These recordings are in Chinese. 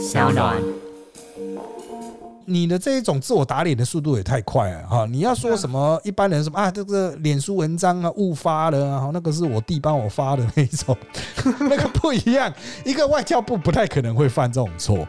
小暖。你的这一种自我打脸的速度也太快了哈！你要说什么一般人什么啊，这个脸书文章啊误发了啊，那个是我弟帮我发的那一种，那个不一样。一个外交部不太可能会犯这种错。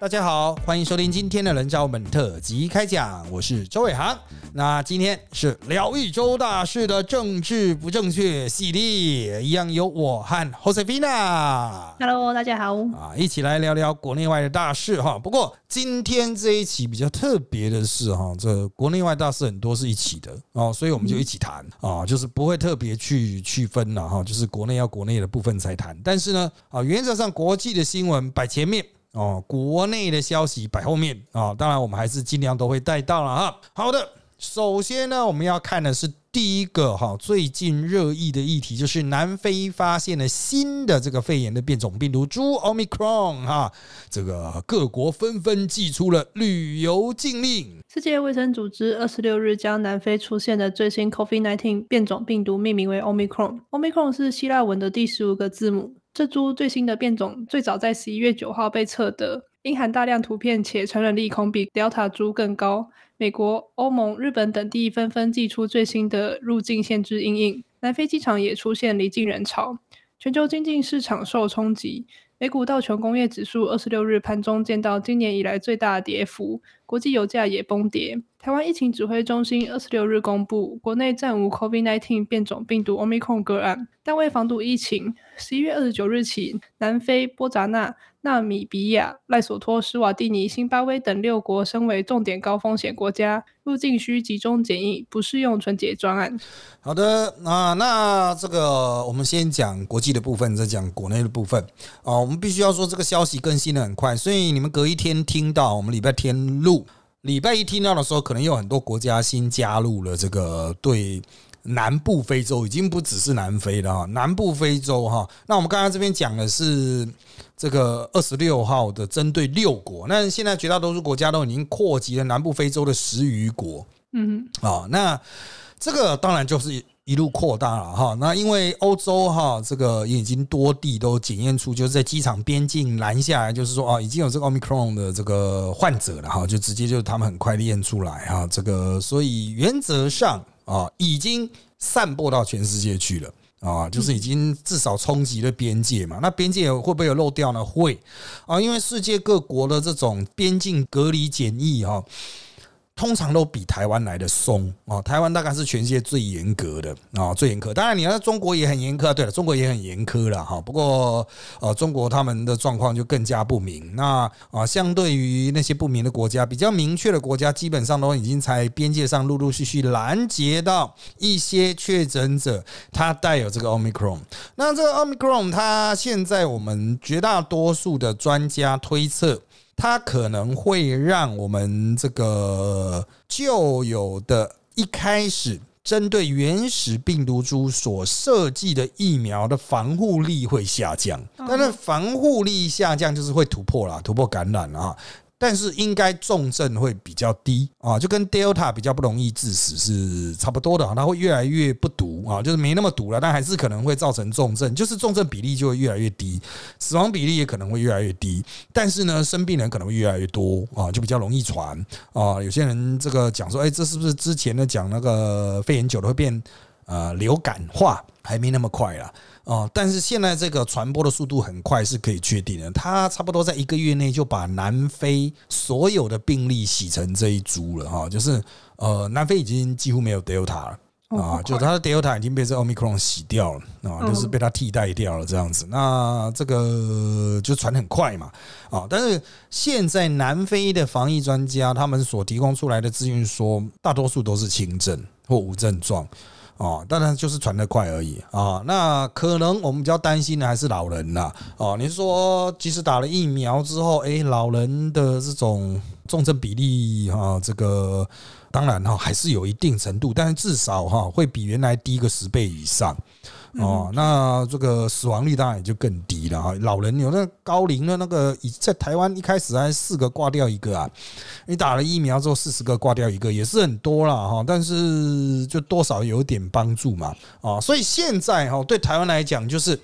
大家好，欢迎收听今天的人教本特辑开讲，我是周伟航。那今天是疗愈周大事的政治不正确系列，一样有我和 Josefina。Hello，大家好。啊，一起来聊聊国内外的大事哈。不过今天这一期比较特别的是哈，这国内外大事很多是一起的哦，所以我们就一起谈啊，就是不会特别去区分了哈，就是国内要国内的部分才谈。但是呢，啊，原则上国际的新闻摆前面。哦，国内的消息摆后面啊，当然我们还是尽量都会带到了哈。好的，首先呢，我们要看的是第一个哈，最近热议的议题就是南非发现了新的这个肺炎的变种病毒株 Omicron 哈，这个各国纷纷寄出了旅游禁令。世界卫生组织二十六日将南非出现的最新 COVID-19 变种病毒命名为 Omicron。Omicron 是希腊文的第十五个字母。这株最新的变种最早在十一月九号被测得，因含大量图片且传染力恐比 Delta 株更高。美国、欧盟、日本等地纷纷祭出最新的入境限制阴影，南非机场也出现离境人潮，全球经济市场受冲击。美股道琼工业指数二十六日盘中见到今年以来最大的跌幅，国际油价也崩跌。台湾疫情指挥中心二十六日公布，国内暂无 COVID-19 变种病毒 Omicron 个案，但为防堵疫情，十一月二十九日起，南非、波扎纳、纳米比亚、赖索托、施瓦蒂尼、辛巴威等六国升为重点高风险国家，入境需集中检疫，不适用春节专案。好的，啊，那这个我们先讲国际的部分，再讲国内的部分。哦，我们必须要说这个消息更新的很快，所以你们隔一天听到，我们礼拜天录。礼拜一听到的时候，可能有很多国家新加入了这个对南部非洲，已经不只是南非了哈，南部非洲哈。那我们刚刚这边讲的是这个二十六号的针对六国，那现在绝大多数国家都已经扩及了南部非洲的十余国。嗯，啊，那这个当然就是。一路扩大了哈，那因为欧洲哈这个也已经多地都检验出，就是在机场边境拦下来，就是说啊已经有这个 omicron 的这个患者了哈，就直接就他们很快验出来哈，这个所以原则上啊已经散播到全世界去了啊，就是已经至少冲击了边界嘛。那边界会不会有漏掉呢？会啊，因为世界各国的这种边境隔离检疫哈。通常都比台湾来的松啊，台湾大概是全世界最严格的啊，最严苛。当然，你要中国也很严苛，对了，中国也很严苛了哈。不过，呃，中国他们的状况就更加不明。那啊，相对于那些不明的国家，比较明确的国家，基本上都已经在边界上陆陆续续拦截到一些确诊者，他带有这个 omicron。那这个 omicron，它现在我们绝大多数的专家推测。它可能会让我们这个旧有的一开始针对原始病毒株所设计的疫苗的防护力会下降，但是防护力下降就是会突破了，突破感染了哈。但是应该重症会比较低啊，就跟 Delta 比较不容易致死是差不多的啊，它会越来越不毒啊，就是没那么毒了，但还是可能会造成重症，就是重症比例就会越来越低，死亡比例也可能会越来越低，但是呢，生病人可能会越来越多啊，就比较容易传啊。有些人这个讲说，哎，这是不是之前的讲那个肺炎久了会变呃流感化，还没那么快了。哦，但是现在这个传播的速度很快，是可以确定的。它差不多在一个月内就把南非所有的病例洗成这一株了哈，就是呃，南非已经几乎没有 Delta 了啊，就它的 Delta 已经被这 Omicron 洗掉了啊，就是被它替代掉了这样子。那这个就传很快嘛啊，但是现在南非的防疫专家他们所提供出来的资讯说，大多数都是轻症或无症状。哦，当然就是传得快而已啊。那可能我们比较担心的还是老人啦。哦，你说即使打了疫苗之后，诶，老人的这种重症比例哈，这个当然哈还是有一定程度，但是至少哈会比原来低个十倍以上。哦，那这个死亡率当然也就更低了哈。老人有那高龄的那个，在台湾一开始还四个挂掉一个啊，你打了疫苗之后四十个挂掉一个也是很多了哈，但是就多少有点帮助嘛啊。所以现在哈对台湾来讲就是。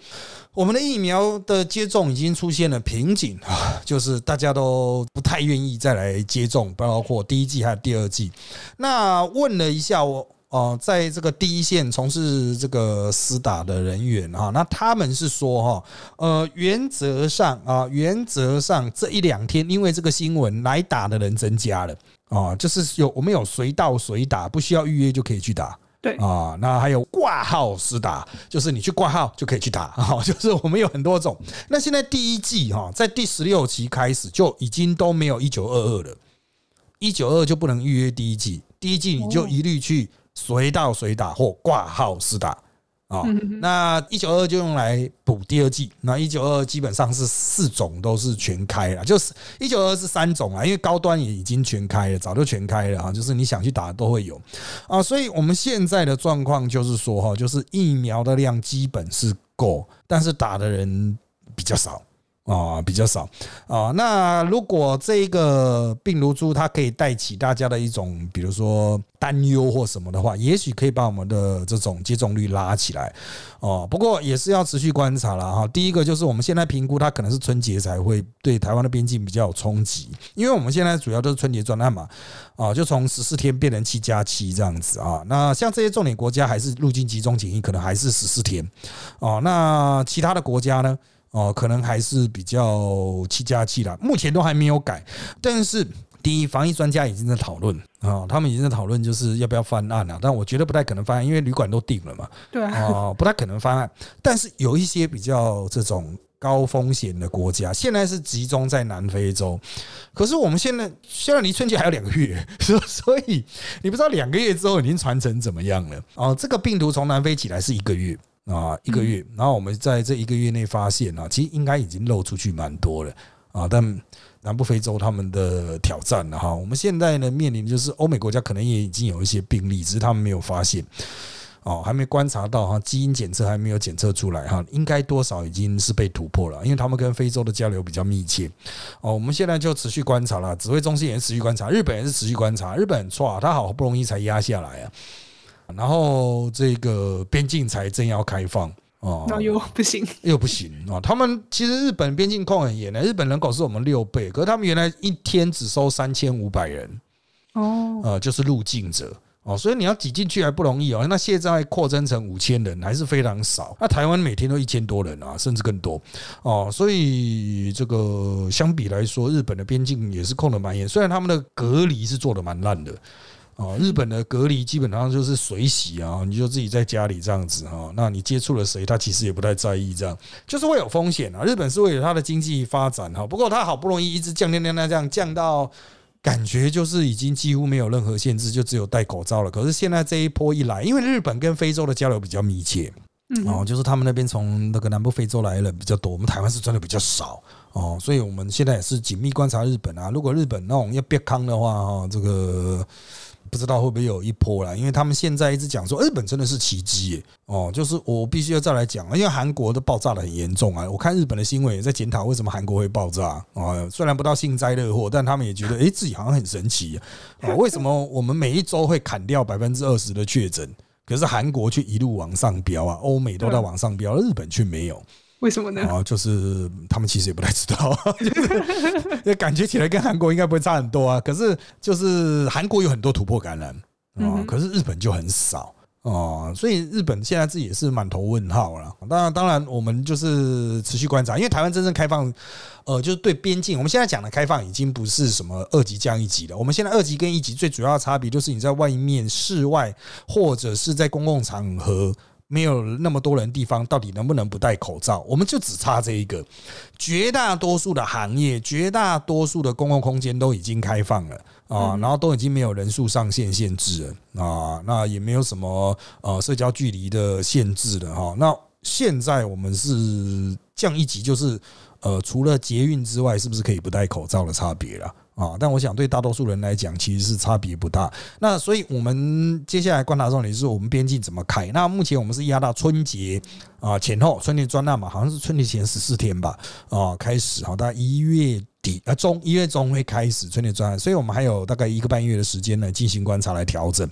我们的疫苗的接种已经出现了瓶颈啊，就是大家都不太愿意再来接种，包括第一季还有第二季。那问了一下我。哦，在这个第一线从事这个私打的人员哈，那他们是说哈，呃，原则上啊，原则上这一两天因为这个新闻来打的人增加了啊，就是有我们有随到随打，不需要预约就可以去打。对啊，那还有挂号私打，就是你去挂号就可以去打 啊，就是我们有很多种。那现在第一季哈，在第十六期开始就已经都没有一九二二了，一九二就不能预约第一季，第一季你就一律去。随到随打或挂号私打啊，那一九二就用来补第二剂。那一九二基本上是四种都是全开了，就是一九二是三种啊，因为高端也已经全开了，早就全开了啊，就是你想去打都会有啊。所以我们现在的状况就是说哈，就是疫苗的量基本是够，但是打的人比较少。啊，比较少啊。那如果这个病毒株它可以带起大家的一种，比如说担忧或什么的话，也许可以把我们的这种接种率拉起来哦。不过也是要持续观察了哈。第一个就是我们现在评估它可能是春节才会对台湾的边境比较有冲击，因为我们现在主要都是春节专案嘛，啊，就从十四天变成七加七这样子啊。那像这些重点国家还是入境集中检疫，可能还是十四天哦。那其他的国家呢？哦，可能还是比较七加七啦，目前都还没有改。但是，第一，防疫专家已经在讨论啊，他们已经在讨论就是要不要翻案了。但我觉得不太可能翻案，因为旅馆都定了嘛。对啊，不太可能翻案。但是有一些比较这种高风险的国家，现在是集中在南非洲。可是我们现在现在离春节还有两个月，所所以你不知道两个月之后已经传承怎么样了。哦，这个病毒从南非起来是一个月。啊，一个月，然后我们在这一个月内发现啊，其实应该已经漏出去蛮多了啊。但南部非洲他们的挑战了哈，我们现在呢面临就是欧美国家可能也已经有一些病例，只是他们没有发现哦，还没观察到哈，基因检测还没有检测出来哈，应该多少已经是被突破了，因为他们跟非洲的交流比较密切哦。我们现在就持续观察了，指挥中心也是持续观察，日本也是持续观察，日本错，他好不容易才压下来啊。然后这个边境才正要开放哦，那又不行，又不行啊！他们其实日本边境控很严的，日本人口是我们六倍，可是他们原来一天只收三千五百人哦，呃，就是入境者哦，所以你要挤进去还不容易哦。那现在扩增成五千人还是非常少，那台湾每天都一千多人啊，甚至更多哦，所以这个相比来说，日本的边境也是控的蛮严，虽然他们的隔离是做的蛮烂的。哦，日本的隔离基本上就是水洗啊，你就自己在家里这样子哈，那你接触了谁，他其实也不太在意，这样就是会有风险啊。日本是为了它的经济发展哈，不过它好不容易一直降降降降降降到感觉就是已经几乎没有任何限制，就只有戴口罩了。可是现在这一波一来，因为日本跟非洲的交流比较密切，哦，就是他们那边从那个南部非洲来的人比较多，我们台湾是真的比较少哦，所以我们现在也是紧密观察日本啊。如果日本那种要憋康的话哈，这个。不知道会不会有一波啦，因为他们现在一直讲说日本真的是奇迹哦，就是我必须要再来讲因为韩国都爆炸的很严重啊。我看日本的新闻也在检讨为什么韩国会爆炸啊，虽然不到幸灾乐祸，但他们也觉得哎自己好像很神奇啊。为什么我们每一周会砍掉百分之二十的确诊，可是韩国却一路往上飙啊，欧美都在往上飙，日本却没有。为什么呢？啊，就是他们其实也不太知道，就是感觉起来跟韩国应该不会差很多啊。可是就是韩国有很多突破感染啊，可是日本就很少啊，所以日本现在自己也是满头问号了。当然，当然我们就是持续观察，因为台湾真正开放，呃，就是对边境，我们现在讲的开放已经不是什么二级降一级了。我们现在二级跟一级最主要的差别就是你在外面室外或者是在公共场合。没有那么多人地方，到底能不能不戴口罩？我们就只差这一个。绝大多数的行业，绝大多数的公共空间都已经开放了啊，然后都已经没有人数上限限制了啊，那也没有什么呃社交距离的限制了哈。那现在我们是降一级，就是呃除了捷运之外，是不是可以不戴口罩的差别了？啊，但我想对大多数人来讲，其实是差别不大。那所以我们接下来观察重点是我们边境怎么开。那目前我们是压到春节啊前后，春节专案嘛，好像是春节前十四天吧啊开始哈，大概一月底啊中一月中会开始春节专案，所以我们还有大概一个半月的时间呢进行观察来调整。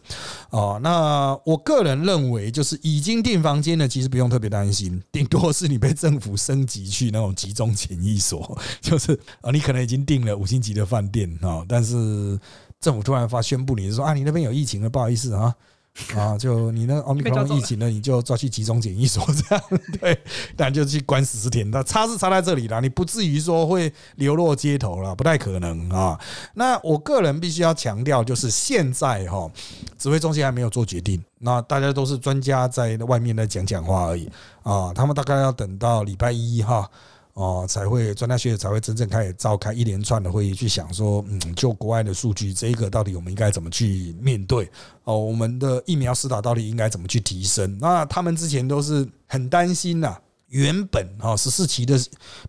哦，那我个人认为，就是已经订房间的，其实不用特别担心，顶多是你被政府升级去那种集中检疫所，就是啊，你可能已经订了五星级的饭店啊，但是政府突然发宣布你是说啊，你那边有疫情了，不好意思啊。啊，就你那奥密克戎疫情呢，你就抓去集中检疫所这样，对，但就去关十四天。那差是差在这里了，你不至于说会流落街头了，不太可能啊。那我个人必须要强调，就是现在哈，指挥中心还没有做决定，那大家都是专家在外面在讲讲话而已啊。他们大概要等到礼拜一哈。哦，才会专家学者才会真正开始召开一连串的会议，去想说，嗯，就国外的数据，这一个到底我们应该怎么去面对？哦，我们的疫苗施打到底应该怎么去提升？那他们之前都是很担心呐，原本啊十四期的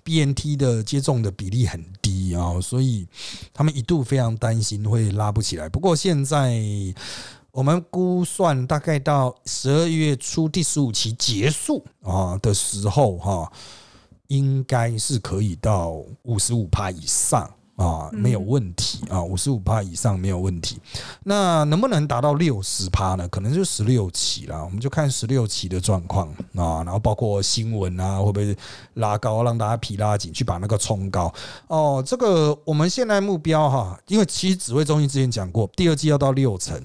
BNT 的接种的比例很低啊，所以他们一度非常担心会拉不起来。不过现在我们估算，大概到十二月初第十五期结束啊的时候，哈。应该是可以到五十五趴以上。啊，没有问题啊，五十五趴以上没有问题。那能不能达到六十趴呢？可能就十六期了，我们就看十六期的状况啊。然后包括新闻啊，会不会拉高，让大家皮拉紧，去把那个冲高？哦，这个我们现在目标哈，因为其实指挥中心之前讲过，第二季要到六成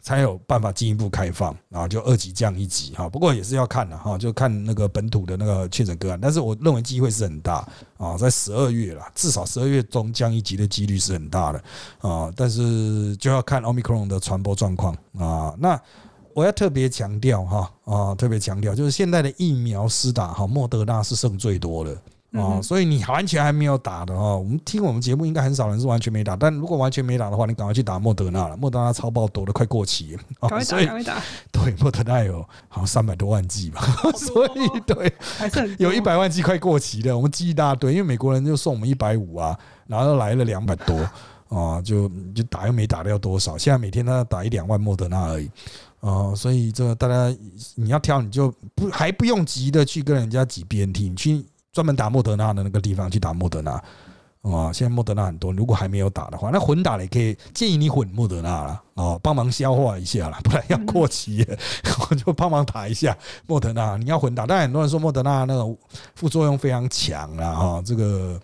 才有办法进一步开放，然后就二级降一级哈。不过也是要看的哈，就看那个本土的那个确诊个案。但是我认为机会是很大啊，在十二月啦，至少十二月中降。一级的几率是很大的啊，但是就要看奥密克戎的传播状况啊。那我要特别强调哈啊，特别强调就是现在的疫苗施打哈，莫德纳是剩最多的啊，所以你完全还没有打的哦，我们听我们节目应该很少人是完全没打，但如果完全没打的话，你赶快去打莫德纳了，莫德纳超爆多的，快过期了，赶快打，赶快打。对，莫德纳有好像三百多万剂吧，所以对，还是有一百万剂快过期了，我们寄一大堆，因为美国人就送我们一百五啊。然后来了两百多啊，就就打又没打掉多少，现在每天他打一两万莫德纳而已哦，所以这个大家你要挑你就不还不用急的去跟人家挤 BNT，你去专门打莫德纳的那个地方去打莫德纳啊。现在莫德纳很多，如果还没有打的话，那混打也可以建议你混莫德纳了哦，帮忙消化一下了，不然要过期，我 就帮忙打一下莫德纳。你要混打，但很多人说莫德纳那个副作用非常强啊，哈，这个。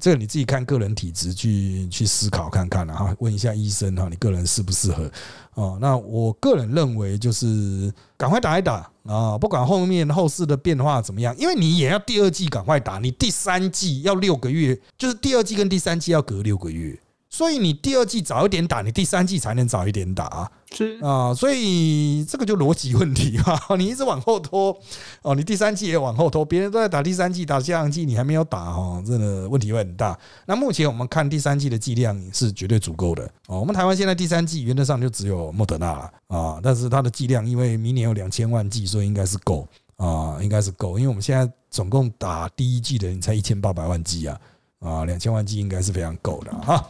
这个你自己看个人体质去去思考看看然后问一下医生哈，你个人适不适合哦？那我个人认为就是赶快打一打啊，不管后面后市的变化怎么样，因为你也要第二季赶快打，你第三季要六个月，就是第二季跟第三季要隔六个月。所以你第二季早一点打，你第三季才能早一点打，是啊，所以这个就逻辑问题哈，你一直往后拖，哦，你第三季也往后拖，别人都在打第三季、打下阳季，你还没有打哦，真的问题会很大。那目前我们看第三季的剂量是绝对足够的哦，我们台湾现在第三季原则上就只有莫德纳了啊，但是它的剂量因为明年有两千万剂，所以应该是够啊，应该是够，因为我们现在总共打第一季的人才一千八百万剂啊。啊，两千万剂应该是非常够的哈。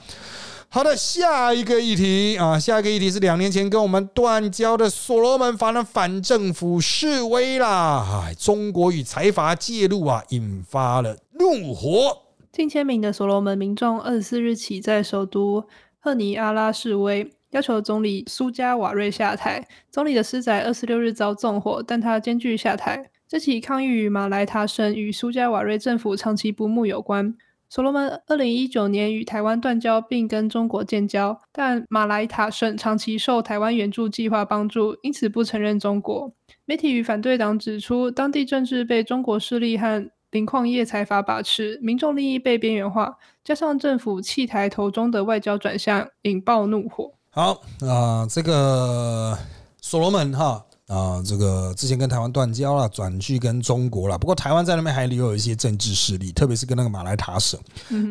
好的，下一个议题啊，下一个议题是两年前跟我们断交的所罗门发了反政府示威啦，中国与财阀介入啊，引发了怒火。近千名的所罗门民众二十四日起在首都赫尼阿拉示威，要求总理苏加瓦瑞下台。总理的私宅二十六日遭纵火，但他坚拒下台。这起抗议与马来他省与苏加瓦瑞政府长期不睦有关。所罗门二零一九年与台湾断交，并跟中国建交，但马来塔省长期受台湾援助计划帮助，因此不承认中国。媒体与反对党指出，当地政治被中国势力和磷矿业财阀把持，民众利益被边缘化，加上政府弃台投中的外交转向，引爆怒火。好啊，这个所罗门哈。啊，这个之前跟台湾断交了，转去跟中国了。不过台湾在那边还留有一些政治势力，特别是跟那个马来塔省。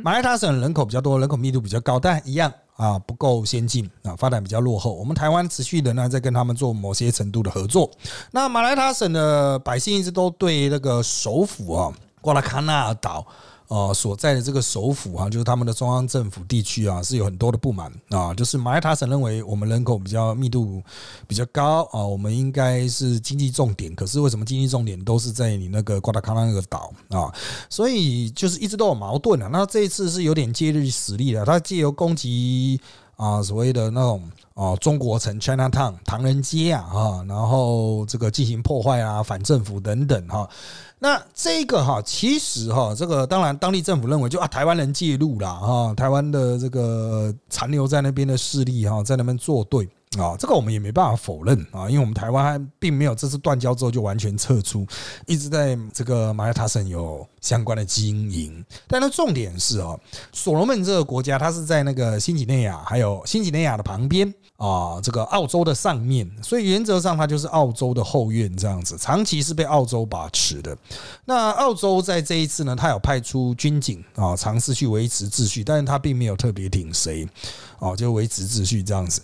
马来塔省人口比较多，人口密度比较高，但一样啊不够先进啊，发展比较落后。我们台湾持续的呢在跟他们做某些程度的合作。那马来塔省的百姓一直都对那个首府啊。瓜拉卡纳岛。呃，所在的这个首府啊，就是他们的中央政府地区啊，是有很多的不满啊。就是马来塔省认为我们人口比较密度比较高啊，我们应该是经济重点。可是为什么经济重点都是在你那个瓜达康纳那个岛啊？所以就是一直都有矛盾啊。那这一次是有点借力实力的，他借由攻击啊所谓的那种啊中国城 China Town 唐人街啊哈，然后这个进行破坏啊，反政府等等哈。那这个哈，其实哈，这个当然当地政府认为就啊，台湾人介入了哈，台湾的这个残留在那边的势力哈，在那边作对。啊，这个我们也没办法否认啊，因为我们台湾并没有这次断交之后就完全撤出，一直在这个马来塔省有相关的经营。但是重点是哦，所罗门这个国家它是在那个新几内亚还有新几内亚的旁边啊，这个澳洲的上面，所以原则上它就是澳洲的后院这样子，长期是被澳洲把持的。那澳洲在这一次呢，它有派出军警啊，尝试去维持秩序，但是它并没有特别挺谁啊，就维持秩序这样子。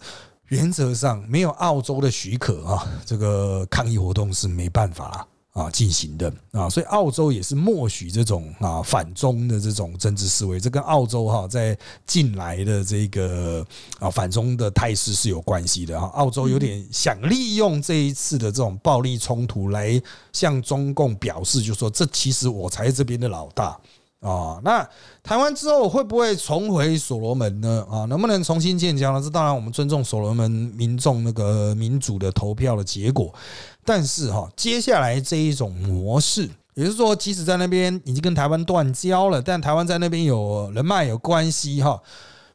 原则上没有澳洲的许可啊，这个抗议活动是没办法啊进行的啊，所以澳洲也是默许这种啊反中的这种政治思维，这跟澳洲哈在近来的这个啊反中的态势是有关系的啊。澳洲有点想利用这一次的这种暴力冲突来向中共表示，就说这其实我才是这边的老大。啊，那台湾之后会不会重回所罗门呢？啊，能不能重新建交呢？这当然我们尊重所罗门民众那个民主的投票的结果，但是哈，接下来这一种模式，也就是说，即使在那边已经跟台湾断交了，但台湾在那边有人脉有关系哈。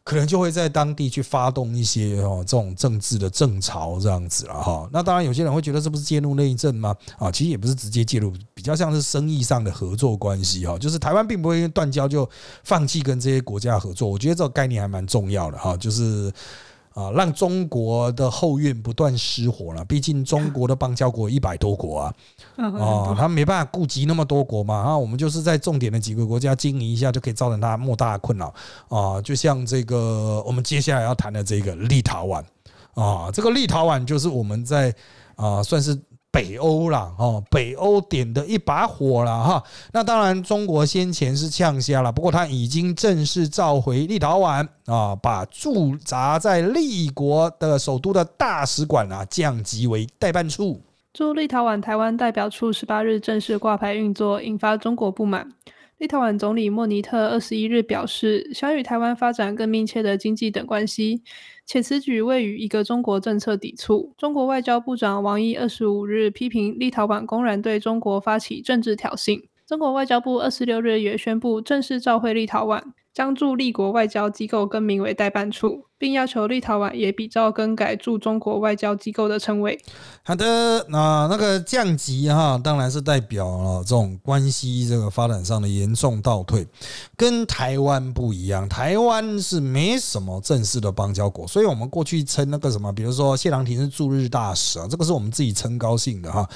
可能就会在当地去发动一些哦这种政治的政潮这样子了哈。那当然有些人会觉得这不是介入内政吗？啊，其实也不是直接介入，比较像是生意上的合作关系哈。就是台湾并不会因为断交就放弃跟这些国家合作。我觉得这个概念还蛮重要的哈，就是。啊，让中国的后院不断失火了。毕竟中国的邦交国一百多国啊，哦，他没办法顾及那么多国嘛。啊，我们就是在重点的几个国家经营一下，就可以造成他莫大的困扰啊。就像这个，我们接下来要谈的这个立陶宛啊，这个立陶宛就是我们在啊，算是。北欧啦，哦，北欧点的一把火了哈。那当然，中国先前是呛瞎了，不过他已经正式召回立陶宛啊，把驻扎在立国的首都的大使馆啊降级为代办处。驻立陶宛台湾代表处十八日正式挂牌运作，引发中国不满。立陶宛总理莫尼特二十一日表示，想与台湾发展更密切的经济等关系。且此举未与一个中国政策抵触。中国外交部长王毅二十五日批评立陶宛公然对中国发起政治挑衅。中国外交部二十六日也宣布正式召回立陶宛，将驻立国外交机构更名为代办处。并要求立陶宛也比照更改驻中国外交机构的称谓。好的，那那个降级哈，当然是代表了这种关系这个发展上的严重倒退，跟台湾不一样。台湾是没什么正式的邦交国，所以我们过去称那个什么，比如说谢长廷是驻日大使啊，这个是我们自己称高兴的哈。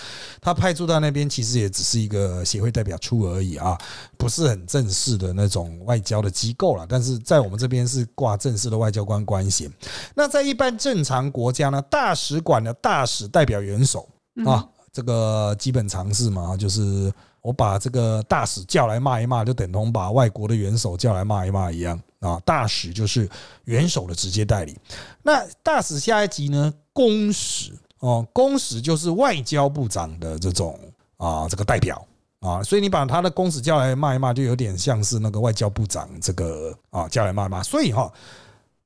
他派驻到那边其实也只是一个协会代表处而已啊，不是很正式的那种外交的机构了。但是在我们这边是挂正式的外交官官。关系。那在一般正常国家呢，大使馆的大使代表元首啊，这个基本常识嘛，就是我把这个大使叫来骂一骂，就等同把外国的元首叫来骂一骂一样啊。大使就是元首的直接代理。那大使下一级呢，公使哦，公使就是外交部长的这种啊，这个代表啊，所以你把他的公使叫来骂一骂，就有点像是那个外交部长这个啊叫来骂一骂。所以哈。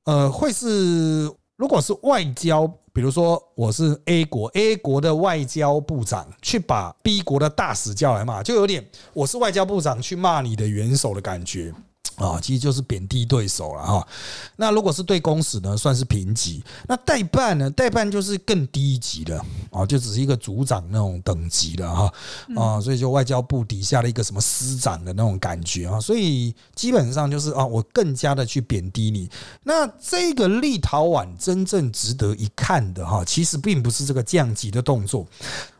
呃，会是如果是外交，比如说我是 A 国，A 国的外交部长去把 B 国的大使叫来骂，就有点我是外交部长去骂你的元首的感觉。啊，其实就是贬低对手了哈。那如果是对公使呢，算是平级。那代办呢？代办就是更低级的啊，就只是一个组长那种等级的哈啊，所以就外交部底下的一个什么司长的那种感觉啊。所以基本上就是啊，我更加的去贬低你。那这个立陶宛真正值得一看的哈，其实并不是这个降级的动作。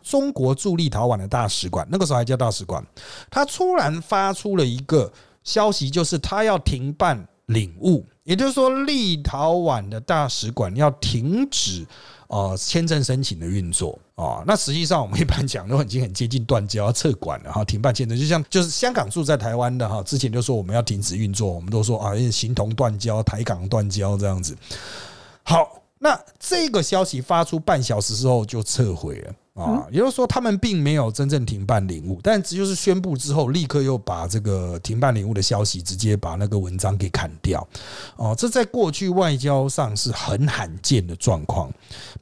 中国驻立陶宛的大使馆，那个时候还叫大使馆，他突然发出了一个。消息就是他要停办领悟，也就是说，立陶宛的大使馆要停止呃签证申请的运作啊。那实际上我们一般讲都已经很接近断交、要撤管了哈，停办签证，就像就是香港住在台湾的哈，之前就说我们要停止运作，我们都说啊，形同断交、台港断交这样子。好，那这个消息发出半小时之后就撤回了。啊，也就是说，他们并没有真正停办领悟，但只就是宣布之后，立刻又把这个停办领悟的消息直接把那个文章给砍掉。哦，这在过去外交上是很罕见的状况，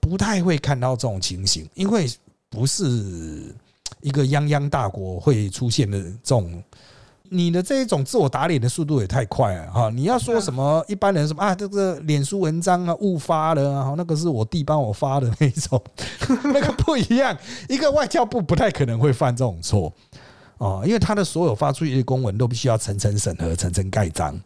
不太会看到这种情形，因为不是一个泱泱大国会出现的这种。你的这一种自我打脸的速度也太快了哈！你要说什么一般人什么啊，这个脸书文章啊误发了啊，那个是我弟帮我发的那种，那个不一样。一个外交部不太可能会犯这种错啊，因为他的所有发出去的公文都必须要层层审核、层层盖章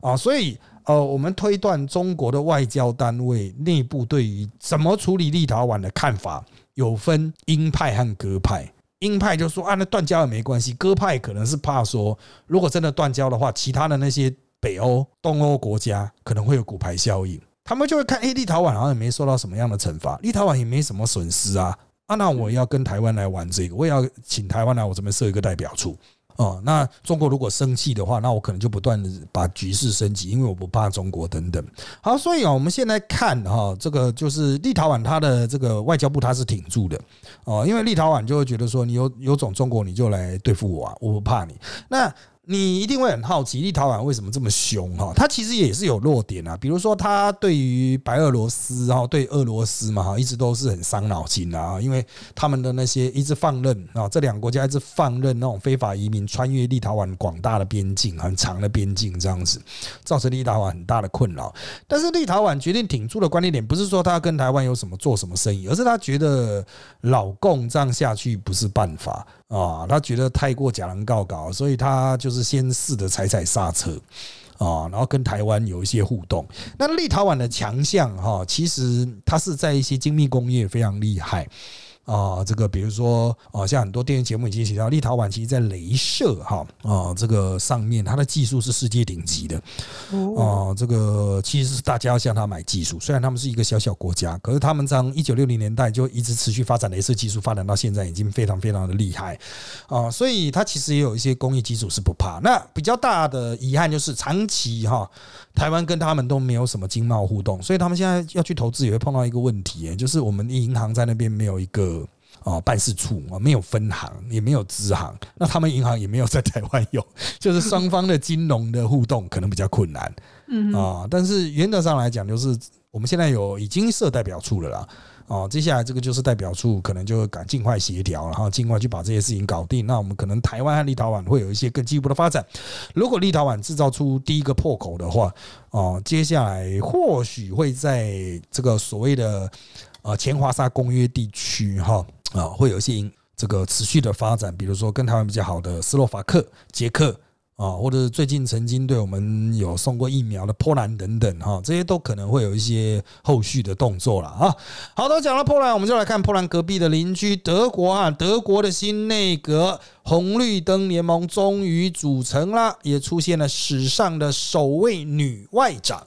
啊，所以呃，我们推断中国的外交单位内部对于怎么处理立陶宛的看法有分鹰派和鸽派。鹰派就说啊，那断交也没关系。鸽派可能是怕说，如果真的断交的话，其他的那些北欧、东欧国家可能会有骨牌效应，他们就会看，哎，立陶宛好像也没受到什么样的惩罚，立陶宛也没什么损失啊。啊，那我要跟台湾来玩这个，我也要请台湾来我这边设一个代表处。哦，那中国如果生气的话，那我可能就不断的把局势升级，因为我不怕中国等等。好，所以啊，我们现在看哈，这个就是立陶宛它的这个外交部它是挺住的哦，因为立陶宛就会觉得说，你有有种中国你就来对付我啊，我不怕你。那你一定会很好奇，立陶宛为什么这么凶哈？它其实也是有弱点啊，比如说它对于白俄罗斯哈，对俄罗斯嘛哈，一直都是很伤脑筋的啊，因为他们的那些一直放任啊，这两个国家一直放任那种非法移民穿越立陶宛广大的边境，很长的边境这样子，造成立陶宛很大的困扰。但是立陶宛决定挺住的关键点，不是说他跟台湾有什么做什么生意，而是他觉得老共这样下去不是办法。啊，他觉得太过假人告稿，所以他就是先试着踩踩刹车啊，然后跟台湾有一些互动。那立陶宛的强项哈，其实它是在一些精密工业非常厉害。啊，这个比如说啊，像很多电视节目已经提到，立陶宛其实在镭射哈啊这个上面，它的技术是世界顶级的。哦，这个其实是大家要向他买技术，虽然他们是一个小小国家，可是他们从一九六零年代就一直持续发展镭射技术，发展到现在已经非常非常的厉害啊，所以它其实也有一些工业基础是不怕。那比较大的遗憾就是长期哈，台湾跟他们都没有什么经贸互动，所以他们现在要去投资也会碰到一个问题，就是我们银行在那边没有一个。啊，办事处啊，没有分行，也没有支行，那他们银行也没有在台湾有，就是双方的金融的互动可能比较困难，嗯啊，但是原则上来讲，就是我们现在有已经设代表处了啦，哦，接下来这个就是代表处可能就赶尽快协调，然后尽快去把这些事情搞定。那我们可能台湾和立陶宛会有一些更进一步的发展。如果立陶宛制造出第一个破口的话，哦，接下来或许会在这个所谓的呃前华沙公约地区哈。啊，会有一些这个持续的发展，比如说跟台湾比较好的斯洛伐克、捷克啊，或者最近曾经对我们有送过疫苗的波兰等等哈，这些都可能会有一些后续的动作了啊。好的，讲了波兰，我们就来看波兰隔壁的邻居德国啊，德国的新内阁红绿灯联盟终于组成了，也出现了史上的首位女外长。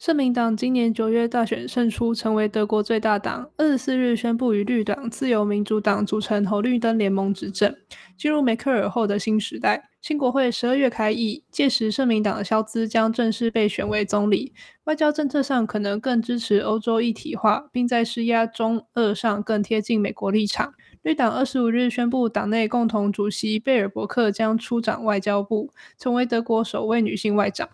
社民党今年九月大选胜出，成为德国最大党。二十四日宣布与绿党、自由民主党组成红绿灯联盟执政，进入梅克尔后的新时代。新国会十二月开议，届时社民党的肖兹将正式被选为总理。外交政策上可能更支持欧洲一体化，并在施压中俄上更贴近美国立场。绿党二十五日宣布，党内共同主席贝尔伯克将出掌外交部，成为德国首位女性外长。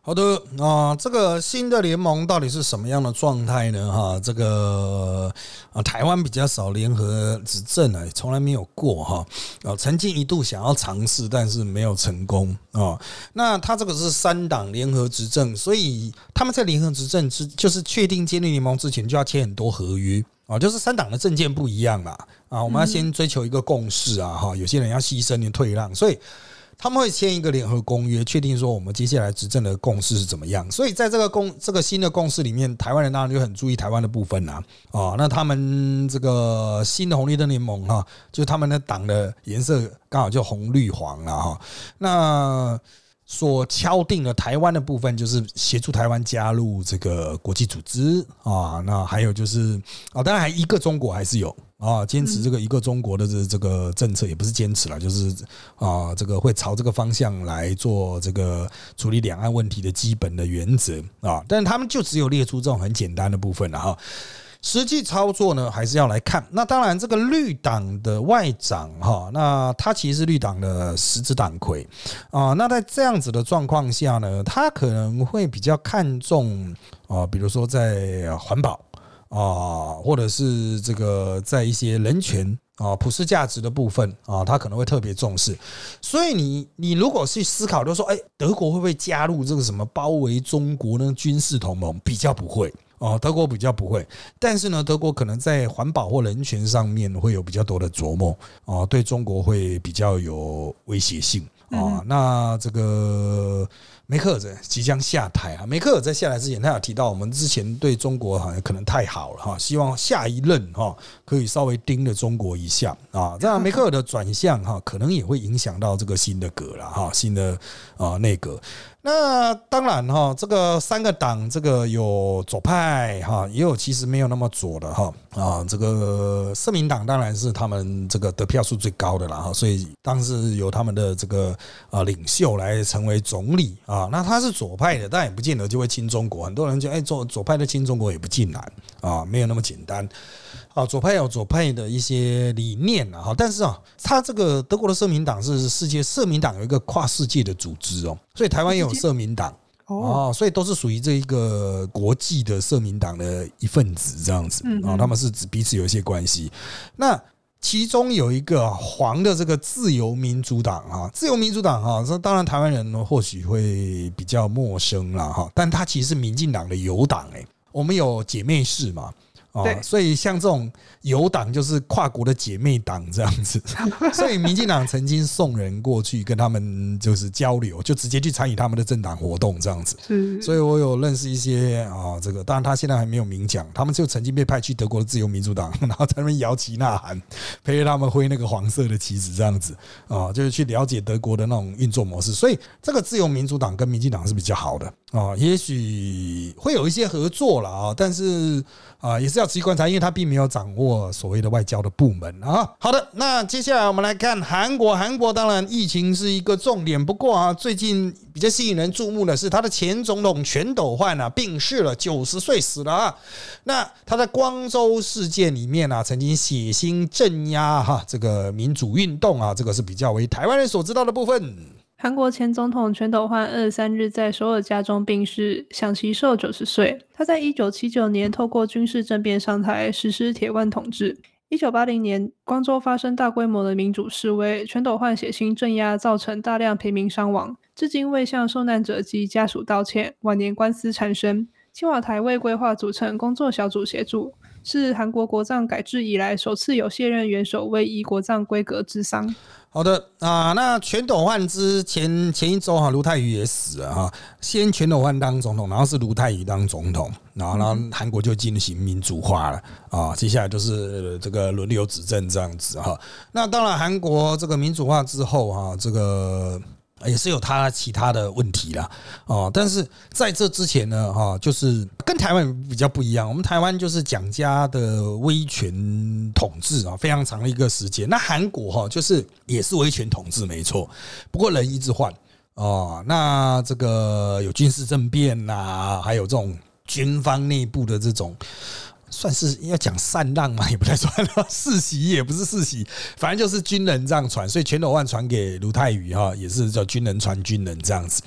好的啊，这个新的联盟到底是什么样的状态呢？哈，这个啊，台湾比较少联合执政啊，从来没有过哈。啊，曾经一度想要尝试，但是没有成功啊。那他这个是三党联合执政，所以他们在联合执政之，就是确定建立联盟之前，就要签很多合约。啊，就是三党的政见不一样啦，啊，我们要先追求一个共识啊，哈，有些人要牺牲、点退让，所以他们会签一个联合公约，确定说我们接下来执政的共识是怎么样。所以在这个共这个新的共识里面，台湾人当然就很注意台湾的部分啦，啊，那他们这个新的红绿灯联盟哈，就是他们的党的颜色刚好就红绿黄了哈，那。所敲定的台湾的部分，就是协助台湾加入这个国际组织啊。那还有就是啊，当然还一个中国还是有啊，坚持这个一个中国的这这个政策，也不是坚持了，就是啊，这个会朝这个方向来做这个处理两岸问题的基本的原则啊。但他们就只有列出这种很简单的部分了哈。实际操作呢，还是要来看。那当然，这个绿党的外长哈，那他其实是绿党的实质党魁啊。那在这样子的状况下呢，他可能会比较看重啊，比如说在环保啊，或者是这个在一些人权啊、普世价值的部分啊，他可能会特别重视。所以你你如果去思考，就说，哎，德国会不会加入这个什么包围中国呢？军事同盟比较不会。哦，德国比较不会，但是呢，德国可能在环保或人权上面会有比较多的琢磨，哦，对中国会比较有威胁性啊。那这个梅克尔即将下台啊，梅克尔在下台之前，他有提到我们之前对中国好像可能太好了哈，希望下一任哈可以稍微盯着中国一下啊。这样梅克尔的转向哈，可能也会影响到这个新的格了哈，新的啊内阁。那当然哈，这个三个党，这个有左派哈，也有其实没有那么左的哈啊。这个社民党当然是他们这个得票数最高的了哈，所以当时由他们的这个啊领袖来成为总理啊。那他是左派的，但也不见得就会亲中国。很多人就哎左左派的亲中国也不尽然啊，没有那么简单。啊，左派有左派的一些理念啊，哈，但是啊，他这个德国的社民党是世界社民党有一个跨世界的组织哦，所以台湾也有社民党哦，所以都是属于这一个国际的社民党的一份子这样子啊，他们是指彼此有一些关系。那其中有一个黄的这个自由民主党啊，自由民主党哈，这当然台湾人或许会比较陌生了哈，但它其实是民进党的友党哎，我们有姐妹市嘛。啊，所以像这种友党就是跨国的姐妹党这样子，所以民进党曾经送人过去跟他们就是交流，就直接去参与他们的政党活动这样子。所以我有认识一些啊，这个当然他现在还没有明讲，他们就曾经被派去德国的自由民主党，然后在那边摇旗呐喊，陪着他们挥那个黄色的旗子这样子。啊，就是去了解德国的那种运作模式。所以这个自由民主党跟民进党是比较好的。啊，也许会有一些合作了啊，但是啊，也是要。仔细观察，因为他并没有掌握所谓的外交的部门啊。好的，那接下来我们来看韩国。韩国当然疫情是一个重点，不过啊，最近比较吸引人注目的是他的前总统全斗焕啊病逝了，九十岁死了啊。那他在光州事件里面啊，曾经血腥镇压哈这个民主运动啊，这个是比较为台湾人所知道的部分。韩国前总统全斗焕二十三日在首尔家中病逝，享其寿九十岁。他在一九七九年透过军事政变上台，实施铁腕统治。一九八零年，光州发生大规模的民主示威，全斗焕血腥镇压，造成大量平民伤亡，至今未向受难者及家属道歉。晚年官司缠身，青瓦台未规划组成工作小组协助，是韩国国葬改制以来首次有卸任元首为移国葬规格治丧。好的啊，那全斗焕之前前一周哈，卢泰愚也死了哈。先全斗焕当总统，然后是卢泰愚当总统，然后然后韩国就进行民主化了啊。接下来就是这个轮流执政这样子哈。那当然，韩国这个民主化之后哈，这个。也是有他其他的问题啦，哦，但是在这之前呢，哈，就是跟台湾比较不一样。我们台湾就是蒋家的威权统治啊，非常长的一个时间。那韩国哈，就是也是威权统治，没错，不过人一直换哦。那这个有军事政变呐，还有这种军方内部的这种。算是要讲禅让嘛，也不太算了。世袭也不是世袭，反正就是军人这样传，所以全斗焕传给卢泰愚哈，也是叫军人传军人这样子。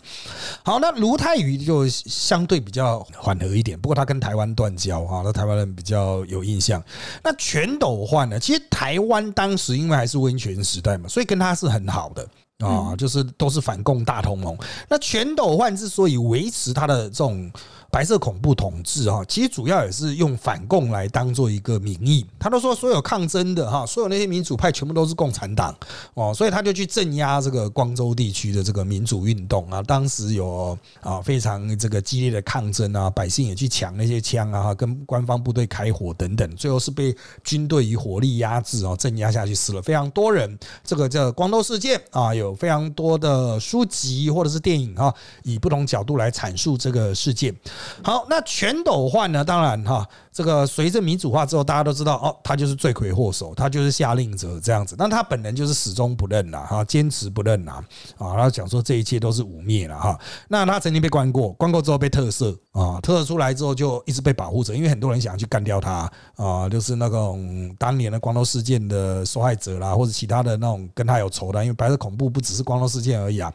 好，那卢泰愚就相对比较缓和一点，不过他跟台湾断交哈，那台湾人比较有印象。那全斗焕呢，其实台湾当时因为还是温泉时代嘛，所以跟他是很好的。啊，就是都是反共大同盟。那全斗焕之所以维持他的这种白色恐怖统治哈，其实主要也是用反共来当做一个名义。他都说所有抗争的哈，所有那些民主派全部都是共产党哦，所以他就去镇压这个光州地区的这个民主运动啊。当时有啊非常这个激烈的抗争啊，百姓也去抢那些枪啊，跟官方部队开火等等，最后是被军队以火力压制啊，镇压下去，死了非常多人。这个叫光州事件啊，有非常多的书籍或者是电影啊，以不同角度来阐述这个事件。好，那全斗焕呢？当然哈，这个随着民主化之后，大家都知道哦，他就是罪魁祸首，他就是下令者这样子。但他本人就是始终不认呐，哈，坚持不认呐，啊，他讲说这一切都是污蔑了哈。那他曾经被关过，关过之后被特赦啊，特赦出来之后就一直被保护着，因为很多人想要去干掉他啊，就是那种当年的光头事件的受害者啦，或者其他的那种跟他有仇的，因为白色恐怖不只是光头事件而已啊，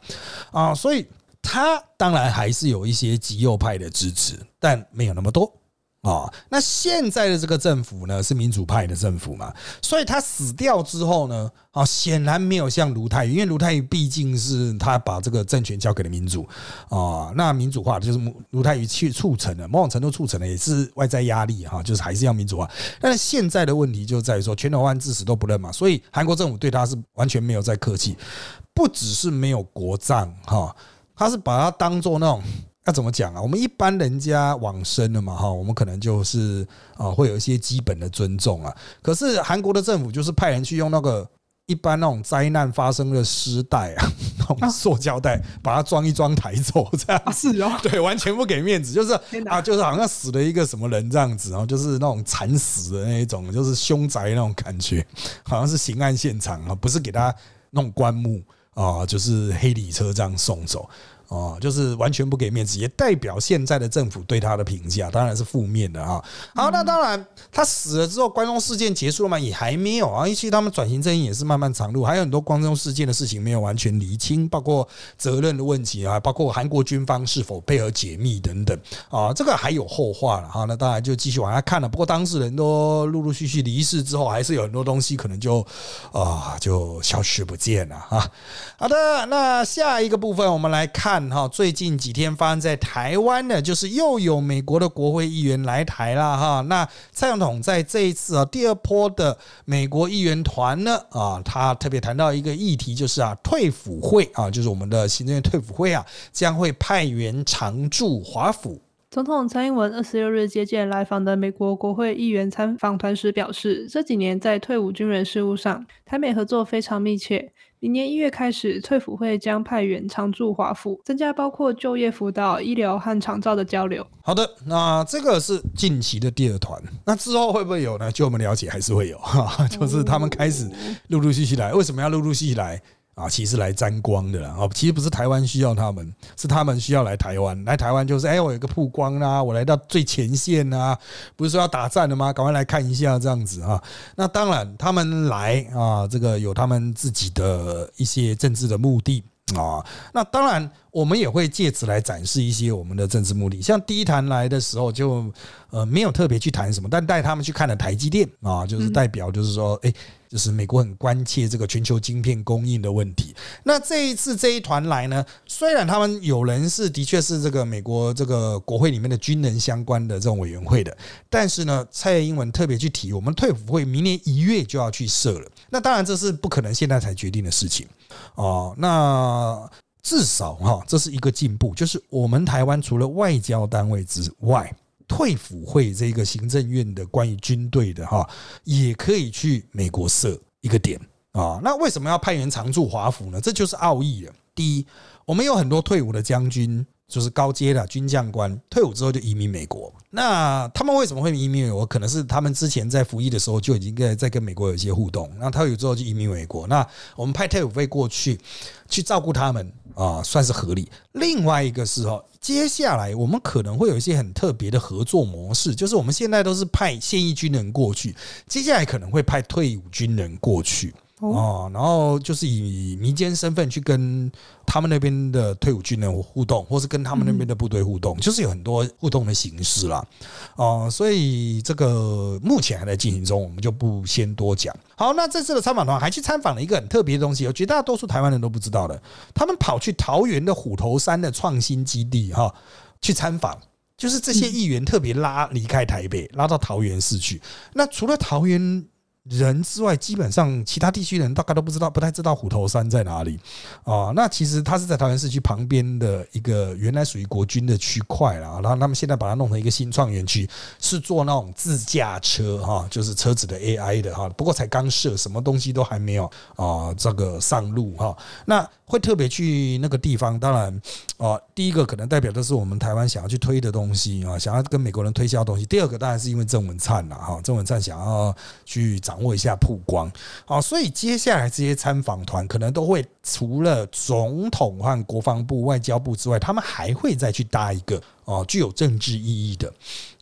啊，所以。他当然还是有一些极右派的支持，但没有那么多啊。那现在的这个政府呢，是民主派的政府嘛？所以他死掉之后呢，啊，显然没有像卢泰愚，因为卢泰愚毕竟是他把这个政权交给了民主啊。那民主化就是卢泰愚去促成的，某种程度促成的也是外在压力哈，就是还是要民主化。但是现在的问题就在于说，全台湾至死都不认嘛，所以韩国政府对他是完全没有在客气，不只是没有国葬哈。他是把它当做那种要怎么讲啊？我们一般人家往生了嘛，哈，我们可能就是啊，会有一些基本的尊重啊。可是韩国的政府就是派人去用那个一般那种灾难发生的尸袋啊，那种塑胶袋，把它装一装抬走，这样是哦，对，完全不给面子，就是啊，就是好像死了一个什么人这样子，然后就是那种惨死的那一种，就是凶宅那种感觉，好像是刑案现场啊，不是给他弄棺木。啊，就是黑礼车这样送走。哦，就是完全不给面子，也代表现在的政府对他的评价当然是负面的啊。好，那当然他死了之后，关中事件结束了吗？也还没有啊。其实他们转型正义也是漫漫长路，还有很多关中事件的事情没有完全厘清，包括责任的问题啊，包括韩国军方是否配合解密等等啊，这个还有后话了哈。那当然就继续往下看了。不过当事人都陆陆续续离世之后，还是有很多东西可能就啊就消失不见了啊。好的，那下一个部分我们来看。哈，最近几天发生在台湾的，就是又有美国的国会议员来台了哈。那蔡总统在这一次啊，第二波的美国议员团呢啊，他特别谈到一个议题，就是啊，退辅会啊，就是我们的行政院退辅会啊，将会派员常驻华府。总统蔡英文二十六日接见来访的美国国会议员参访团时表示，这几年在退伍军人事务上，台美合作非常密切。明年一月开始，翠府会将派员常驻华府，增加包括就业辅导、医疗和长照的交流。好的，那这个是近期的第二团，那之后会不会有呢？据我们了解，还是会有，哈，就是他们开始陆陆续续来。为什么要陆陆续续来？啊，其实来沾光的啦，哦，其实不是台湾需要他们，是他们需要来台湾。来台湾就是，哎，我有个曝光啦，我来到最前线啊，不是说要打战的吗？赶快来看一下这样子啊。那当然，他们来啊，这个有他们自己的一些政治的目的。啊，那当然，我们也会借此来展示一些我们的政治目的。像第一谈来的时候，就呃没有特别去谈什么，但带他们去看了台积电啊，就是代表就是说，哎，就是美国很关切这个全球晶片供应的问题。那这一次这一团来呢，虽然他们有人是的确是这个美国这个国会里面的军人相关的这种委员会的，但是呢，蔡英文特别去提，我们退辅会明年一月就要去设了。那当然这是不可能现在才决定的事情。哦，那至少哈，这是一个进步，就是我们台湾除了外交单位之外，退辅会这个行政院的关于军队的哈，也可以去美国设一个点啊。那为什么要派员常驻华府呢？这就是奥义了。第一，我们有很多退伍的将军。就是高阶的军将官退伍之后就移民美国，那他们为什么会移民美国？可能是他们之前在服役的时候就已经在在跟美国有一些互动，那退伍之后就移民美国。那我们派退伍费过去去照顾他们啊，算是合理。另外一个是哦，接下来我们可能会有一些很特别的合作模式，就是我们现在都是派现役军人过去，接下来可能会派退伍军人过去。哦，然后就是以民间身份去跟他们那边的退伍军人互动，或是跟他们那边的部队互动，就是有很多互动的形式啦。哦，所以这个目前还在进行中，我们就不先多讲。好，那这次的参访团还去参访了一个很特别的东西，有绝大多数台湾人都不知道的，他们跑去桃园的虎头山的创新基地哈去参访。就是这些议员特别拉离开台北，拉到桃园市去。那除了桃园。人之外，基本上其他地区人大概都不知道，不太知道虎头山在哪里啊。那其实它是在桃园市区旁边的一个原来属于国军的区块啦。然后他们现在把它弄成一个新创园区，是做那种自驾车哈，就是车子的 AI 的哈。不过才刚设，什么东西都还没有啊，这个上路哈。那会特别去那个地方，当然啊，第一个可能代表的是我们台湾想要去推的东西啊，想要跟美国人推销东西。第二个当然是因为郑文灿了哈，郑文灿想要去找。掌握一下曝光，啊，所以接下来这些参访团可能都会除了总统和国防部、外交部之外，他们还会再去搭一个哦，具有政治意义的，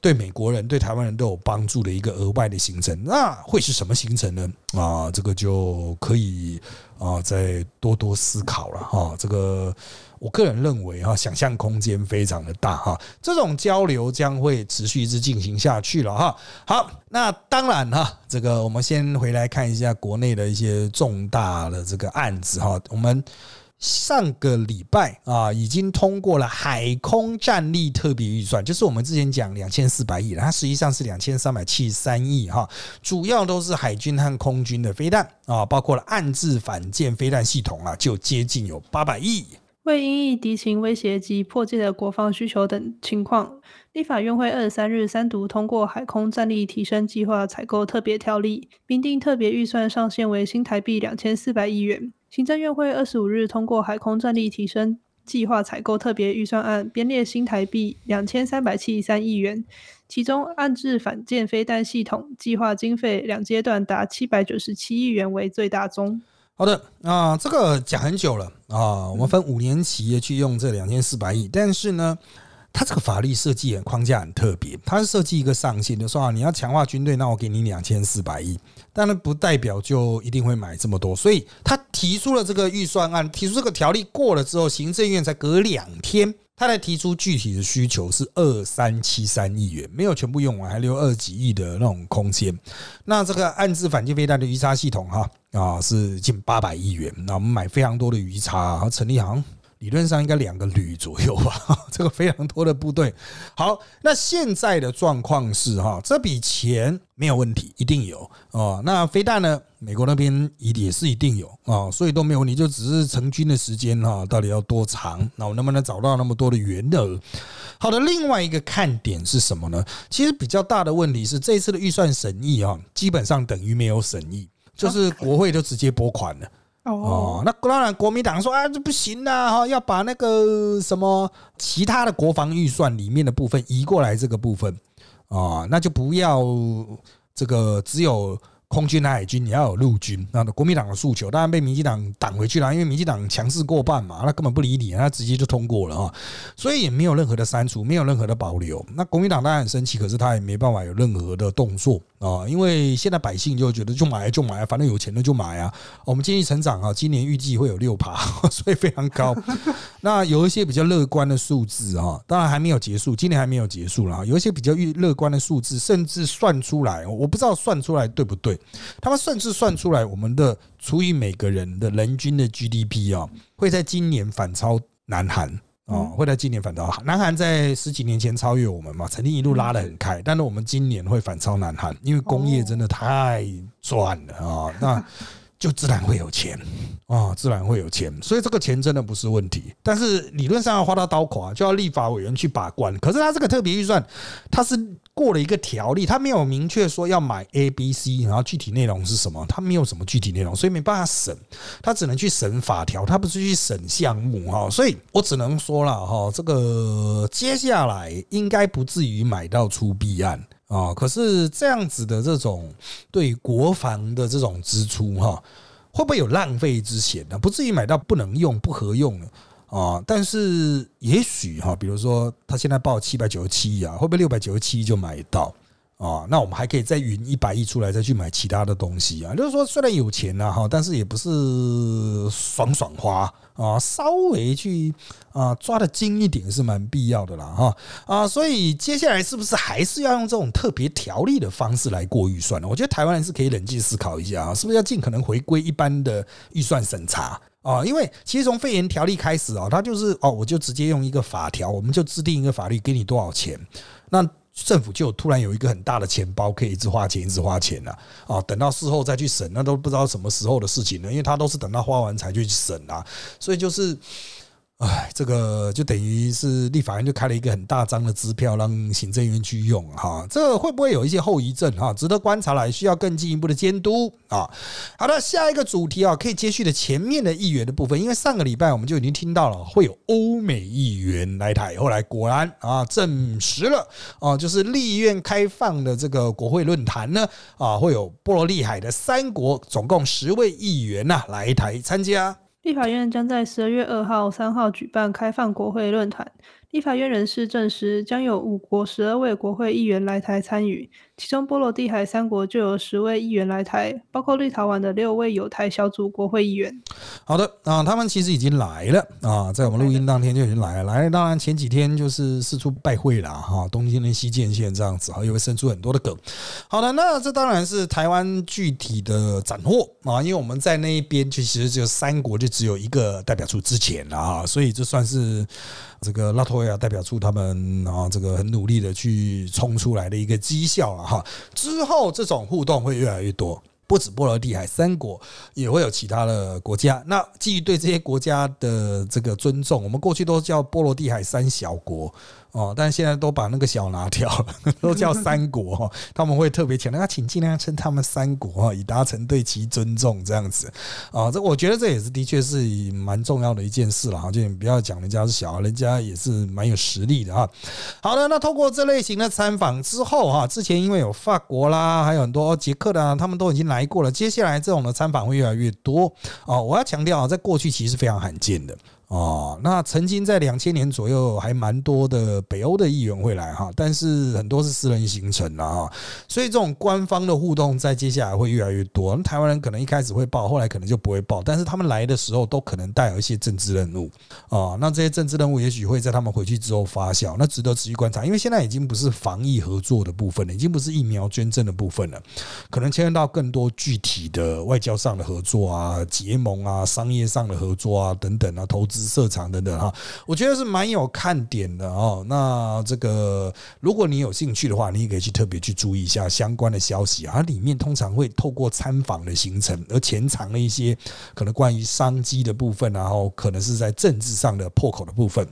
对美国人、对台湾人都有帮助的一个额外的行程。那会是什么行程呢？啊，这个就可以啊，再多多思考了哈。这个。我个人认为哈，想象空间非常的大哈，这种交流将会持续一直进行下去了哈。好，那当然哈，这个我们先回来看一下国内的一些重大的这个案子哈。我们上个礼拜啊，已经通过了海空战力特别预算，就是我们之前讲两千四百亿，它实际上是两千三百七十三亿哈，主要都是海军和空军的飞弹啊，包括了暗制反舰飞弹系统啊，就接近有八百亿。为因应敌情威胁及迫切的国防需求等情况，立法院会二十三日三读通过海空战力提升计划采购特别条例，并定特别预算上限为新台币两千四百亿元。行政院会二十五日通过海空战力提升计划采购特别预算案，编列新台币两千三百七十三亿元，其中暗制反舰飞弹系统计划经费两阶段达七百九十七亿元为最大宗。好的啊，这个讲很久了啊，我们分五年期去用这两千四百亿，但是呢，它这个法律设计框架很特别，它是设计一个上限，就说啊，你要强化军队，那我给你两千四百亿，但然不代表就一定会买这么多，所以他提出了这个预算案，提出这个条例过了之后，行政院才隔两天。他来提出具体的需求是二三七三亿元，没有全部用完，还留二几亿的那种空间。那这个暗自反击飞弹的鱼叉系统哈啊是近八百亿元，那我们买非常多的鱼叉，然后成立好像。理论上应该两个旅左右吧，这个非常多的部队。好，那现在的状况是哈，这笔钱没有问题，一定有哦。那飞弹呢？美国那边也也是一定有啊，所以都没有问题，就只是成军的时间哈，到底要多长？那我能不能找到那么多的原额？好的，另外一个看点是什么呢？其实比较大的问题是，这一次的预算审议啊，基本上等于没有审议，就是国会就直接拨款了。哦，那当然，国民党说啊，这不行啊，哈，要把那个什么其他的国防预算里面的部分移过来，这个部分啊，那就不要这个只有。空军、海军，你要有陆军。那国民党的诉求当然被民进党挡回去了，因为民进党强势过半嘛，那根本不理你，他直接就通过了啊，所以也没有任何的删除，没有任何的保留。那国民党当然很生气，可是他也没办法有任何的动作啊，因为现在百姓就觉得就买就买，反正有钱的就买啊。我们经济成长啊，今年预计会有六趴，所以非常高。那有一些比较乐观的数字啊，当然还没有结束，今年还没有结束了啊。有一些比较乐乐观的数字，甚至算出来，我不知道算出来对不对。他们甚至算出来，我们的除以每个人的人均的 GDP 啊，会在今年反超南韩啊，会在今年反超。南韩在十几年前超越我们嘛，曾经一路拉得很开，但是我们今年会反超南韩，因为工业真的太赚了啊，那就自然会有钱啊，自然会有钱，所以这个钱真的不是问题。但是理论上要花到刀口啊，就要立法委员去把关。可是他这个特别预算，他是。过了一个条例，他没有明确说要买 A、B、C，然后具体内容是什么，他没有什么具体内容，所以没办法审，他只能去审法条，他不是去审项目哈，所以我只能说了哈，这个接下来应该不至于买到出弊案啊，可是这样子的这种对国防的这种支出哈，会不会有浪费之嫌呢？不至于买到不能用、不合用的。啊，但是也许哈，比如说他现在报七百九十七亿啊，会不会六百九十七亿就买到啊？那我们还可以再匀一百亿出来，再去买其他的东西啊。就是说，虽然有钱呐哈，但是也不是爽爽花啊，稍微去啊抓的精一点是蛮必要的啦哈啊。所以接下来是不是还是要用这种特别条例的方式来过预算呢？我觉得台湾人是可以冷静思考一下啊，是不是要尽可能回归一般的预算审查？啊，因为其实从肺炎条例开始啊，它就是哦，我就直接用一个法条，我们就制定一个法律，给你多少钱，那政府就突然有一个很大的钱包，可以一直花钱，一直花钱了啊。等到事后再去审，那都不知道什么时候的事情了，因为他都是等到花完才去审啊，所以就是。哎，这个就等于是立法院就开了一个很大张的支票，让行政院去用哈。这会不会有一些后遗症哈？值得观察了，需要更进一步的监督啊。好的，下一个主题啊，可以接续的前面的议员的部分，因为上个礼拜我们就已经听到了会有欧美议员来台，后来果然啊证实了啊，就是立院开放的这个国会论坛呢啊，会有波罗的海的三国总共十位议员呐来台参加。立法院将在十二月二号、三号举办开放国会论坛。立法院人士证实，将有五国十二位国会议员来台参与，其中波罗的海三国就有十位议员来台，包括立陶宛的六位有台小组国会议员。好的啊，他们其实已经来了啊，在我们录音当天就已经来了。来，当然前几天就是四处拜会了哈，东京跟、西建线这样子，啊，又会生出很多的梗。好的，那这当然是台湾具体的斩获啊，因为我们在那一边其实就三国就只有一个代表处之前了啊，所以这算是。这个拉脱维亚代表处他们啊，这个很努力的去冲出来的一个绩效了哈。之后这种互动会越来越多，不止波罗的海三国，也会有其他的国家。那基于对这些国家的这个尊重，我们过去都叫波罗的海三小国。哦，但现在都把那个小拿掉了，都叫三国哈。他们会特别强调，请尽量称他们三国哈，以达成对其尊重这样子。啊，这我觉得这也是的确是蛮重要的一件事了哈。就你不要讲人家是小，人家也是蛮有实力的哈。好的，那透过这类型的参访之后哈，之前因为有法国啦，还有很多捷克的，他们都已经来过了。接下来这种的参访会越来越多啊。我要强调啊，在过去其实非常罕见的。哦，那曾经在两千年左右还蛮多的北欧的议员会来哈，但是很多是私人行程啊，所以这种官方的互动在接下来会越来越多。台湾人可能一开始会报，后来可能就不会报，但是他们来的时候都可能带有一些政治任务啊。那这些政治任务也许会在他们回去之后发酵，那值得持续观察。因为现在已经不是防疫合作的部分了，已经不是疫苗捐赠的部分了，可能牵涉到更多具体的外交上的合作啊、结盟啊、商业上的合作啊等等啊、投资。设场等等哈，我觉得是蛮有看点的哦。那这个，如果你有兴趣的话，你也可以去特别去注意一下相关的消息啊。它里面通常会透过参访的行程，而潜藏了一些可能关于商机的部分，然后可能是在政治上的破口的部分。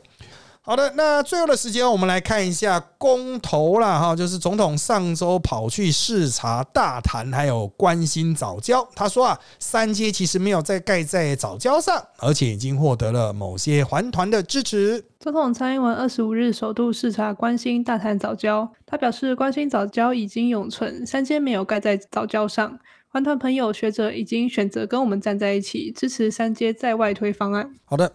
好的，那最后的时间，我们来看一下公投啦哈，就是总统上周跑去视察大潭，还有关心早教。他说啊，三阶其实没有在盖在早教上，而且已经获得了某些环团的支持。总统蔡英文二十五日首度视察关心大潭早教，他表示关心早教已经永存，三阶没有盖在早教上。环团朋友学者已经选择跟我们站在一起，支持三阶在外推方案。好的。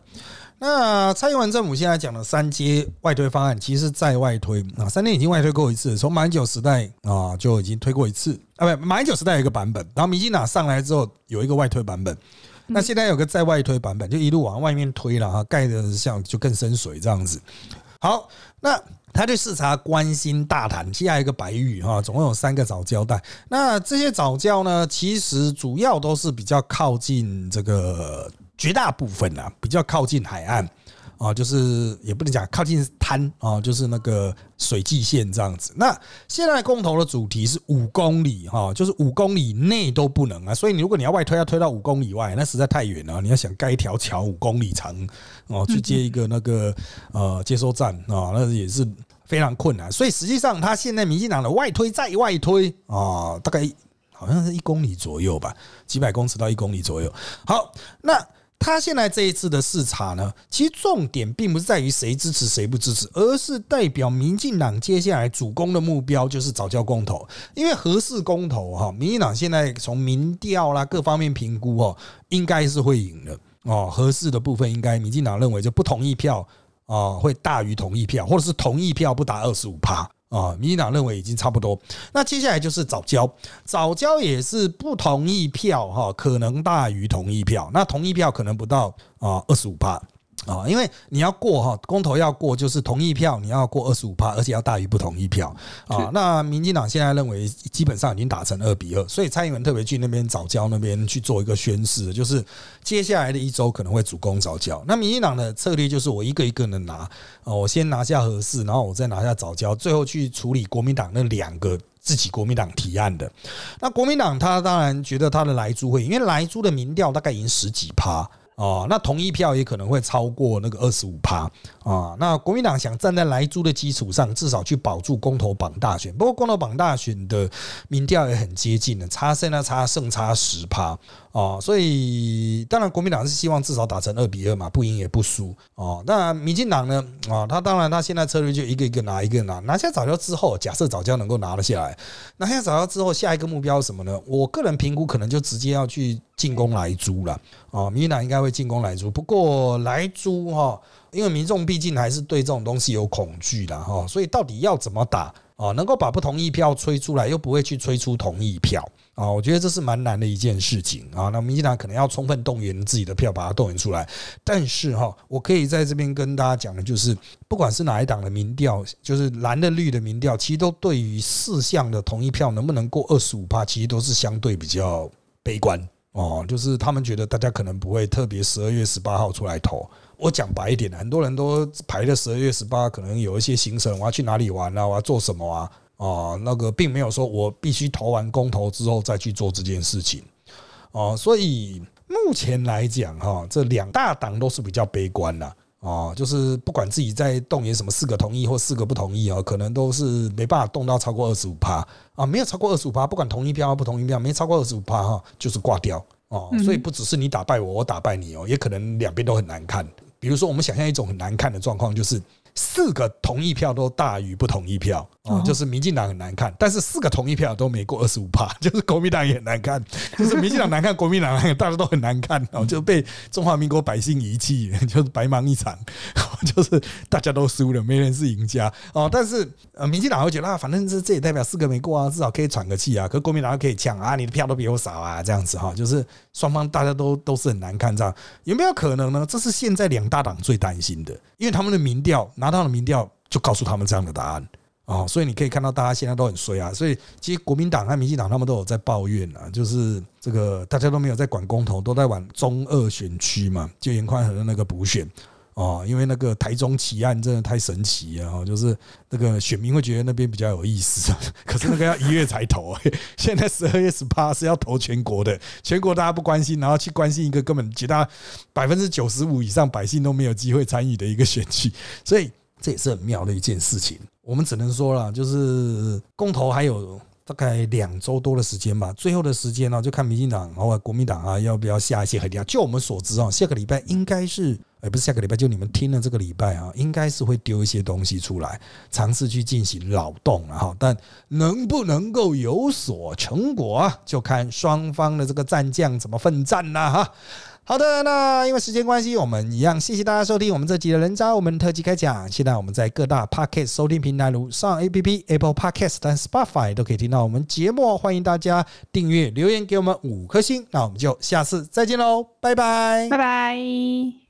那蔡英文政府现在讲的三阶外推方案，其实在外推啊，三年已经外推过一次，从马英九时代啊就已经推过一次啊，不，马英九时代有一个版本，然后民进党上来之后有一个外推版本，那现在有个在外推版本，就一路往外面推了哈，盖的像就更深水这样子。好，那他对视察关心大谈，下一个白玉哈，总共有三个早教带，那这些早教呢，其实主要都是比较靠近这个。绝大部分啊，比较靠近海岸啊，就是也不能讲靠近滩啊，就是那个水际线这样子。那现在公投的主题是五公里哈，就是五公里内都不能啊。所以你如果你要外推，要推到五公里外，那实在太远了。你要想盖一条桥五公里长哦，去接一个那个呃接收站啊，那也是非常困难。所以实际上，他现在民进党的外推再外推啊，大概好像是一公里左右吧，几百公尺到一公里左右。好，那。他现在这一次的视察呢，其实重点并不是在于谁支持谁不支持，而是代表民进党接下来主攻的目标就是早教公投。因为合适公投哈，民进党现在从民调啦各方面评估哦，应该是会赢的哦。合适的部分应该民进党认为就不同意票啊会大于同意票，或者是同意票不达二十五趴。啊，民进党认为已经差不多，那接下来就是早交，早交也是不同意票哈，可能大于同意票，那同意票可能不到啊二十五趴。啊，因为你要过哈公投要过，就是同意票你要过二十五趴，而且要大于不同意票啊。那民进党现在认为基本上已经打成二比二，所以蔡英文特别去那边早教那边去做一个宣誓，就是接下来的一周可能会主攻早教。那民进党的策略就是我一个一个的拿哦，我先拿下合适，然后我再拿下早教，最后去处理国民党那两个自己国民党提案的。那国民党他当然觉得他的莱猪会，因为莱猪的民调大概已经十几趴。哦，那同一票也可能会超过那个二十五趴啊。那国民党想站在莱猪的基础上，至少去保住公投榜大选。不过公投榜大选的民调也很接近的，差现在差胜差十趴哦。所以当然国民党是希望至少打成二比二嘛，不赢也不输哦。那民进党呢？啊，他当然他现在策略就一个一个拿，一个拿。拿下早教之后，假设早教能够拿了下来，拿下早教之后，下一个目标是什么呢？我个人评估可能就直接要去进攻莱猪了。哦，民进党应该会进攻莱猪，不过莱猪哈，因为民众毕竟还是对这种东西有恐惧的哈，所以到底要怎么打啊？能够把不同意票吹出来，又不会去吹出同意票啊？我觉得这是蛮难的一件事情啊。那民进党可能要充分动员自己的票，把它动员出来。但是哈，我可以在这边跟大家讲的，就是不管是哪一党的民调，就是蓝的绿的民调，其实都对于四项的同意票能不能过二十五趴，其实都是相对比较悲观。哦，就是他们觉得大家可能不会特别十二月十八号出来投。我讲白一点很多人都排了十二月十八，可能有一些行程，我要去哪里玩啊，我要做什么啊？哦，那个并没有说我必须投完公投之后再去做这件事情。哦，所以目前来讲，哈，这两大党都是比较悲观的。哦，就是不管自己在动员什么四个同意或四个不同意哦，可能都是没办法动到超过二十五趴啊，没有超过二十五趴，不管同意票不同意票，没超过二十五趴哈，就是挂掉哦。所以不只是你打败我，我打败你哦，也可能两边都很难看。比如说，我们想象一种很难看的状况，就是。四个同意票都大于不同意票哦，就是民进党很难看，但是四个同意票都没过二十五趴，就是国民党也很难看，就是民进党难看，国民党大家都很难看哦，就被中华民国百姓遗弃，就是白忙一场，就是大家都输了，没人是赢家哦。但是呃，民进党会觉得啊，反正这这也代表四个没过啊，至少可以喘个气啊。可国民党可以抢啊，你的票都比我少啊，这样子哈，就是双方大家都都是很难看，这样有没有可能呢？这是现在两大党最担心的，因为他们的民调拿到了民调，就告诉他们这样的答案啊，所以你可以看到大家现在都很衰啊。所以其实国民党和民进党他们都有在抱怨啊，就是这个大家都没有在管公投，都在玩中二选区嘛，就严宽和的那个补选哦。因为那个台中奇案真的太神奇了，就是那个选民会觉得那边比较有意思，可是那个要一月才投，现在十二月十八是要投全国的，全国大家不关心，然后去关心一个根本其他百分之九十五以上百姓都没有机会参与的一个选举，所以。这也是很妙的一件事情。我们只能说了，就是公投还有大概两周多的时间吧。最后的时间呢，就看民进党或国民党啊，要不要下一些核电。就我们所知啊，下个礼拜应该是，哎，不是下个礼拜，就你们听了这个礼拜啊，应该是会丢一些东西出来，尝试去进行扰动了哈。但能不能够有所成果，就看双方的这个战将怎么奋战了哈。好的，那因为时间关系，我们一样谢谢大家收听我们这集的人渣我们特辑开讲。现在我们在各大 Podcast 收听平台，如上 APP、Apple Podcast 和 Spotify 都可以听到我们节目。欢迎大家订阅、留言给我们五颗星。那我们就下次再见喽，拜拜，拜拜。